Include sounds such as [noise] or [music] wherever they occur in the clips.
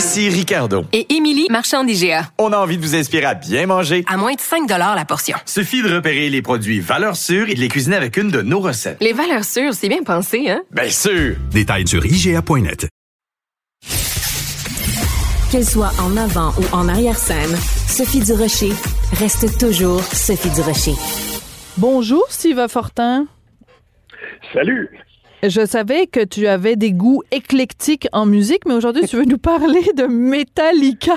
Ici Ricardo. Et Émilie, marchand d'IGA. On a envie de vous inspirer à bien manger. À moins de 5 la portion. Suffit de repérer les produits valeurs sûres et de les cuisiner avec une de nos recettes. Les valeurs sûres, c'est bien pensé, hein? Bien sûr! Détails sur IGA.net. Qu'elle soit en avant ou en arrière-scène, Sophie Durocher reste toujours Sophie Durocher. Bonjour, Steve Fortin. Salut! Je savais que tu avais des goûts éclectiques en musique, mais aujourd'hui, tu veux nous parler de Metallica.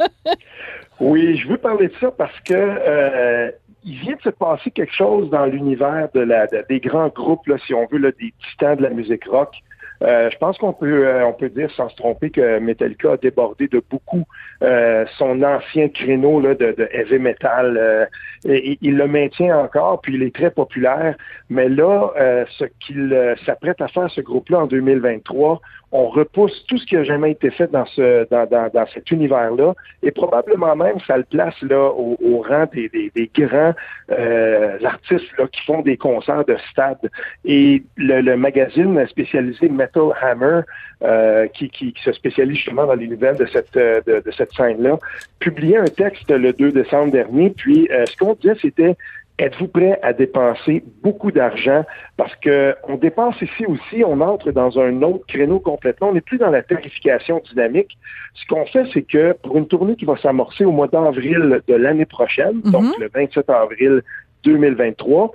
[laughs] oui, je veux parler de ça parce que euh, il vient de se passer quelque chose dans l'univers des grands groupes, si on veut, des titans de la musique rock. Euh, je pense qu'on peut euh, peut dire sans se tromper que Metallica a débordé de beaucoup son ancien créneau de heavy metal. Il le maintient encore, puis il est très populaire. Mais là, ce qu'il s'apprête à faire ce groupe-là en 2023, on repousse tout ce qui a jamais été fait dans ce dans, dans, cet univers-là. Et probablement même ça le place là au, rang des, des, grands euh, artistes là, qui font des concerts de stade. Et le, magazine spécialisé Metal Hammer euh, qui, qui, se spécialise justement dans les nouvelles de cette de, cette scène-là publiait un texte le 2 décembre dernier. Puis euh, ce qu'on disait c'était Êtes-vous prêt à dépenser beaucoup d'argent? Parce que on dépense ici aussi, on entre dans un autre créneau complètement. On n'est plus dans la tarification dynamique. Ce qu'on fait, c'est que pour une tournée qui va s'amorcer au mois d'avril de l'année prochaine, donc Mhm. le 27 avril 2023,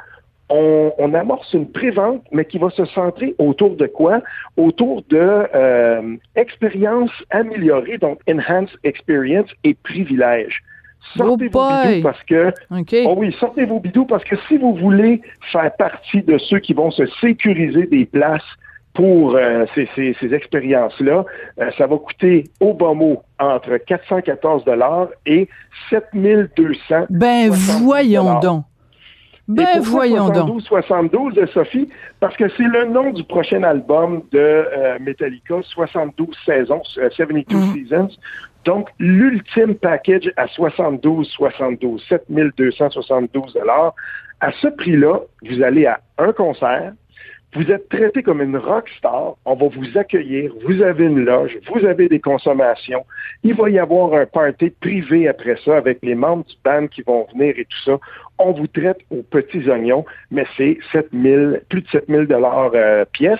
on, on amorce une prévente, mais qui va se centrer autour de quoi? Autour de euh, expérience améliorée, donc enhanced experience et privilèges. Sortez vos Oh boy! bidous parce que OK. Oh oui, sortez vos bidous parce que si vous voulez faire partie de ceux qui vont se sécuriser des places pour euh, ces, ces- ces expériences-là, euh, ça va coûter au bas mot entre 414 dollars et 7200. Ben 70 voyons donc. Ben voyons donc. 72 72 de Sophie? Parce que c'est le nom du prochain album de euh, Metallica 72 saisons euh, 72 Mhm. seasons. Donc l'ultime package à 72 72 7272 dollars. À ce prix-là, vous allez à un concert, vous êtes traité comme une rock star, on va vous accueillir, vous avez une loge, vous avez des consommations, il va y avoir un party privé après ça avec les membres du band qui vont venir et tout ça. On vous traite aux petits oignons, mais c'est 7000, plus de 7000 dollars euh, pièce.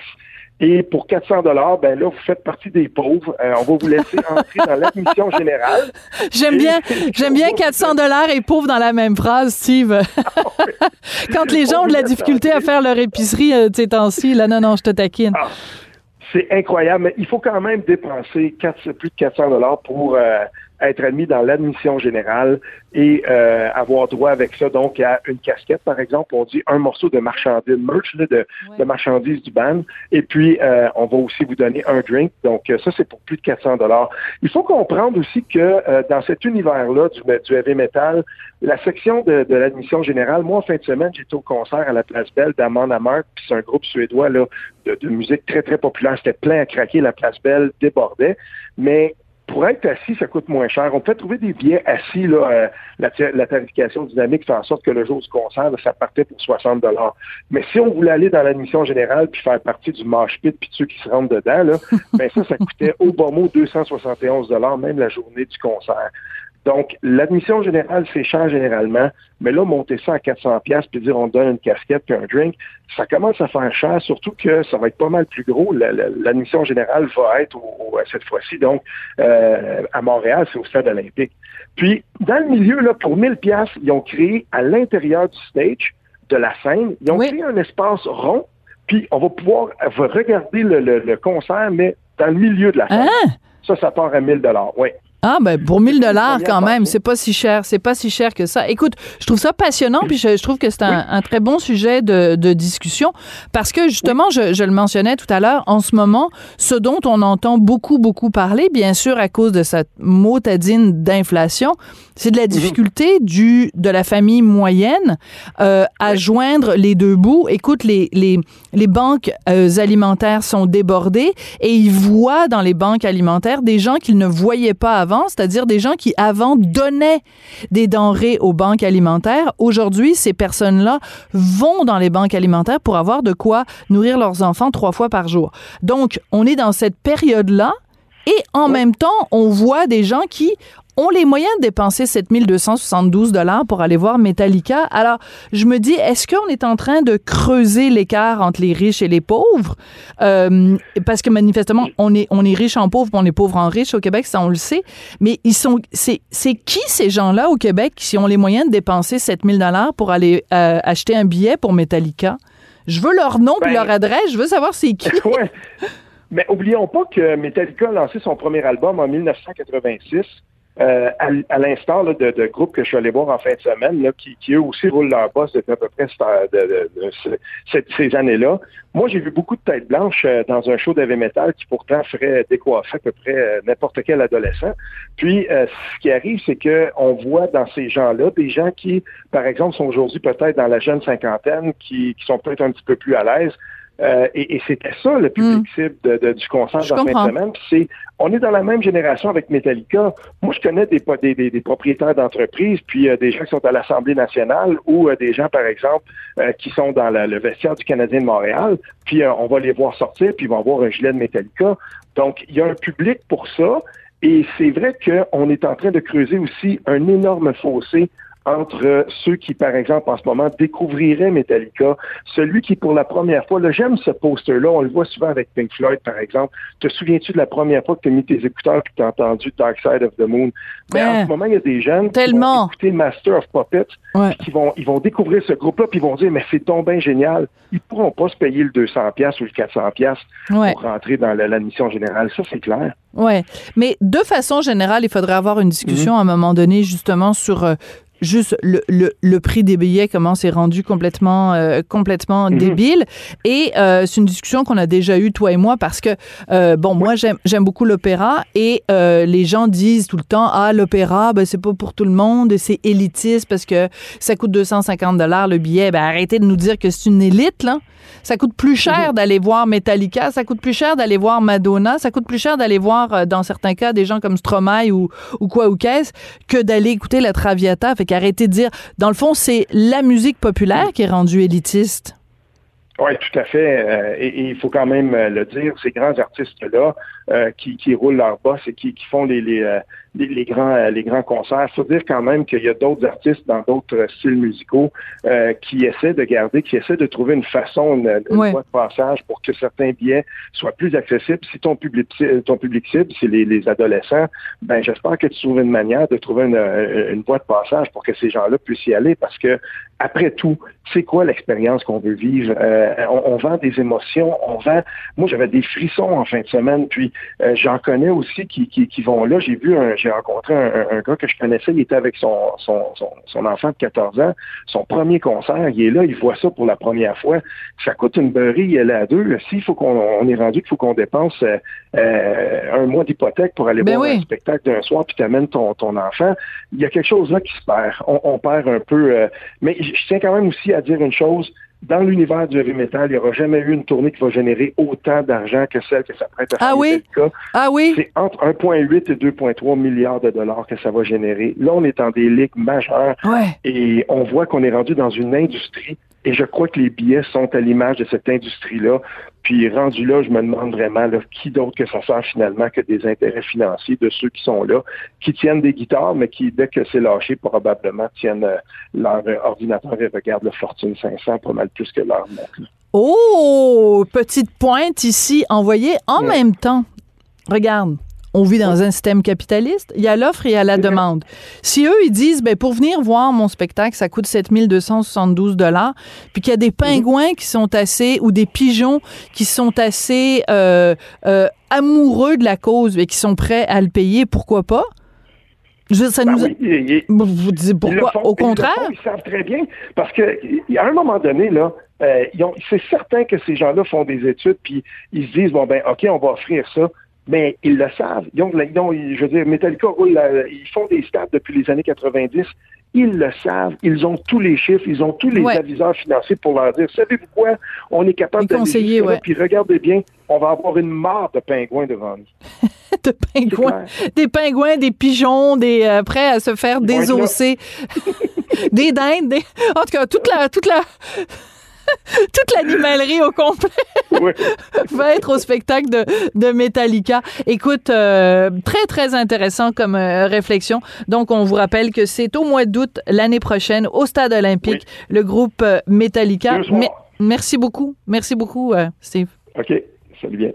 Et pour 400 dollars, ben là, vous faites partie des pauvres. Euh, on va vous laisser [laughs] entrer dans l'admission générale. J'aime bien, [laughs] j'aime bien 400 dollars et pauvre dans la même phrase, Steve. [laughs] Quand les gens ont de la difficulté à faire leur épicerie euh, ces temps-ci, là, non, non, je te taquine. Ah, c'est incroyable, mais il faut quand même dépenser plus de 400 dollars pour euh, être admis dans l'admission générale et euh, avoir droit avec ça donc à une casquette, par exemple, on dit un morceau de marchandise, merch là, de, de marchandises du band, et puis euh, on va aussi vous donner un drink. Donc euh, ça, c'est pour plus de 400 dollars. Il faut comprendre aussi que euh, dans cet univers-là du, du heavy metal, la section de, de l'admission générale, moi, en fin de semaine, j'étais au concert à la Place Belle d'Amon Amarth, puis c'est un groupe suédois là, de, de musique très, très populaire. C'était plein à craquer, la Place Belle débordait. Mais pour être assis, ça coûte moins cher. On peut trouver des billets assis, là, euh, la, la tarification dynamique fait en sorte que le jour du concert, là, ça partait pour 60 dollars. Mais si on voulait aller dans l'admission générale puis faire partie du mosh pit puis de ceux qui se rentrent dedans, là, [laughs] ben ça, ça coûtait au bon mot 271 dollars, même la journée du concert. Donc, l'admission générale, c'est cher généralement, mais là, monter ça à 400 pièces puis dire on donne une casquette puis un drink, ça commence à faire cher, surtout que ça va être pas mal plus gros. La- la- L'admission générale va être au- au- cette fois-ci, donc, euh, à Montréal, c'est au stade olympique. Puis, dans le milieu, là, pour 1000 pièces, ils ont créé à l'intérieur du stage, de la scène, ils ont Oui. créé un espace rond, puis on va pouvoir regarder le, le- le concert, mais dans le milieu de la scène. Hein? Ça, ça part à 1000 dollars. Oui. Ah ben pour 1000 dollars quand même, c'est pas si cher, c'est pas si cher que ça. Écoute, je trouve ça passionnant puis je, je trouve que c'est un, un très bon sujet de, de discussion parce que justement, je, je le mentionnais tout à l'heure, en ce moment, ce dont on entend beaucoup beaucoup parler, bien sûr à cause de cette motadine d'inflation, c'est de la difficulté du de la famille moyenne euh, à joindre les deux bouts. Écoute, les les les banques euh, alimentaires sont débordées et ils voient dans les banques alimentaires des gens qu'ils ne voyaient pas avant, c'est-à-dire des gens qui avant donnaient des denrées aux banques alimentaires. Aujourd'hui, ces personnes-là vont dans les banques alimentaires pour avoir de quoi nourrir leurs enfants trois fois par jour. Donc, on est dans cette période-là et en même temps, on voit des gens qui ont les moyens de dépenser 7272 dollars pour aller voir Metallica. Alors, je me dis, est-ce qu'on est en train de creuser l'écart entre les riches et les pauvres? Euh, parce que manifestement, on est, on est riche en pauvre, puis on est pauvre en riche au Québec, ça on le sait. Mais ils sont, c'est, c'est qui ces gens-là au Québec qui ont les moyens de dépenser 7000 dollars pour aller euh, acheter un billet pour Metallica? Je veux leur nom puis Ben- leur adresse. Je veux savoir c'est qui. [laughs] ouais. Mais oublions pas que Metallica a lancé son premier album en 1986. Euh, à, à l'instar de, de groupes que je suis allé voir en fin de semaine, là, qui, qui eux aussi roulent leur boss depuis à peu près cette- de- de- de ce- cette- ces années-là. Moi, j'ai vu beaucoup de têtes blanches euh, dans un show d'heavy metal qui pourtant ferait décoiffer à peu près euh, n'importe quel adolescent. Puis, euh, ce qui arrive, c'est que on voit dans ces gens-là des gens qui, par exemple, sont aujourd'hui peut-être dans la jeune cinquantaine, qui, qui sont peut-être un petit peu plus à l'aise. Euh, et et c'était ça le public cible de- de- du concert de la fin de semaine. C'est, on est dans la même génération avec Metallica. Moi, je connais des, des, des, des propriétaires d'entreprises, puis euh, des gens qui sont à l'Assemblée nationale ou euh, des gens, par exemple, euh, qui sont dans la- le vestiaire du Canadien de Montréal. Puis euh, on va les voir sortir, puis ils vont avoir un gilet de Metallica. Donc, il y a un public pour ça. Et c'est vrai qu'on est en train de creuser aussi un énorme fossé entre ceux qui, par exemple, en ce moment, découvriraient Metallica, celui qui, pour la première fois, là, j'aime ce poster-là, on le voit souvent avec Pink Floyd, par exemple. Te souviens-tu de la première fois que tu as mis tes écouteurs et que tu as entendu Dark Side of the Moon? Ben, Ouais. En ce moment, il y a des jeunes Tellement. qui vont écouter Master of Puppets, Ouais. qui vont, ils vont découvrir ce groupe-là, puis ils vont dire, mais c'est donc bien génial. Ils pourront pas se payer le 200$ piastres ou le 400$ piastres Ouais. pour rentrer dans la- l'admission générale. Ça, c'est clair. Ouais, mais de façon générale, il faudrait avoir une discussion à un moment donné justement sur euh, juste le, le, le prix des billets, comment c'est rendu complètement euh, complètement Mhm. débile. Et euh, c'est une discussion qu'on a déjà eue toi et moi parce que euh, bon, moi j'aime beaucoup l'opéra et les gens disent tout le temps ah l'opéra ben c'est pas pour tout le monde, c'est élitiste parce que ça coûte 250 dollars le billet. Ben arrêtez de nous dire que c'est une élite là. Ça coûte plus cher Mhm. d'aller voir Metallica, ça coûte plus cher d'aller voir Madonna, ça coûte plus cher d'aller voir, dans certains cas, des gens comme Stromae ou, ou quoi ou qu'est-ce, que d'aller écouter la Traviata. Fait qu'arrêtez de dire, dans le fond, c'est la musique populaire qui est rendue élitiste. Oui, tout à fait. Euh, et, il faut quand même euh, le dire, ces grands artistes-là euh, qui, qui roulent leur boss et qui, qui font les, les, les grands, les grands concerts, il faut dire quand même qu'il y a d'autres artistes dans d'autres styles musicaux euh, qui essaient de garder, qui essaient de trouver une façon, une, une Ouais. voie de passage pour que certains billets soient plus accessibles. Si ton public, ton public cible, c'est les, les adolescents, ben j'espère que tu trouves une manière de trouver une, une voie de passage pour que ces gens-là puissent y aller parce que après tout, c'est quoi l'expérience qu'on veut vivre? Euh, on, on vend des émotions, on vend. Moi, j'avais des frissons en fin de semaine, puis euh, j'en connais aussi qui, qui, qui vont là. J'ai vu, un, j'ai rencontré un, un- gars que je connaissais, il était avec son, son, son, son enfant de 14 ans, son premier concert, il est là, il voit ça pour la première fois. Ça coûte une beurrée, il est là à deux. S'il faut qu'on on est rendu qu'il faut qu'on dépense euh, euh, un mois d'hypothèque pour aller Ben voir oui. un spectacle d'un soir, puis t'amènes ton, ton enfant, il y a quelque chose là qui se perd. On, on perd un peu. euh, mais je tiens quand même aussi à dire une chose. Dans l'univers du heavy metal, il n'y aura jamais eu une tournée qui va générer autant d'argent que celle que ça prête à faire Ah oui? Ah oui? C'est entre 1,8 et 2,3 milliards de dollars que ça va générer. Là, on est dans des ligues majeures Ouais. et on voit qu'on est rendu dans une industrie et je crois que les billets sont à l'image de cette industrie-là. Puis rendu là, je me demande vraiment là, qui d'autre que ça sert finalement que des intérêts financiers de ceux qui sont là, qui tiennent des guitares, mais qui, dès que c'est lâché, probablement tiennent euh, leur ordinateur et regardent le Fortune 500 pas mal plus que leur montre. Oh, petite pointe ici envoyée en Ouais. même temps. Regarde. On vit dans un système capitaliste. Il y a l'offre et il y a la demande. Si eux, ils disent, ben, pour venir voir mon spectacle, ça coûte 7272 dollars, puis qu'il y a des pingouins qui sont assez, ou des pigeons qui sont assez euh, euh, amoureux de la cause et qui sont prêts à le payer, pourquoi pas? Je, ça Ben nous... oui, il- il- Vous dites pourquoi? font, Au ils contraire? font, Ils, savent très bien. Parce que à un moment donné, là, euh, c'est certain que ces gens-là font des études, puis ils se disent, bon, ben, OK, on va offrir ça. Mais ils le savent. Ils ont, ils ont- je veux dire, Metallica roule, la- ils font des stats depuis les années 90. Ils le savent. Ils ont tous les chiffres. Ils ont tous les Ouais. aviseurs financiers pour leur dire, savez-vous quoi? On est capable d'aller ouais. Puis regardez bien, on va avoir une mare de pingouins devant nous. [laughs] de pingouins, des pingouins, des pigeons, des euh, prêts à se faire désosser, [laughs] des dindes, des... en tout cas toute la toute la [laughs] toute l'animalerie au complet [laughs] Va être au spectacle de, de Metallica. Écoute, euh, très très intéressant comme euh, réflexion. Donc on vous rappelle que c'est au mois d'août l'année prochaine au Stade Olympique le groupe euh, Metallica. Me- merci beaucoup, merci beaucoup, euh, Steve. OK. Salut bien.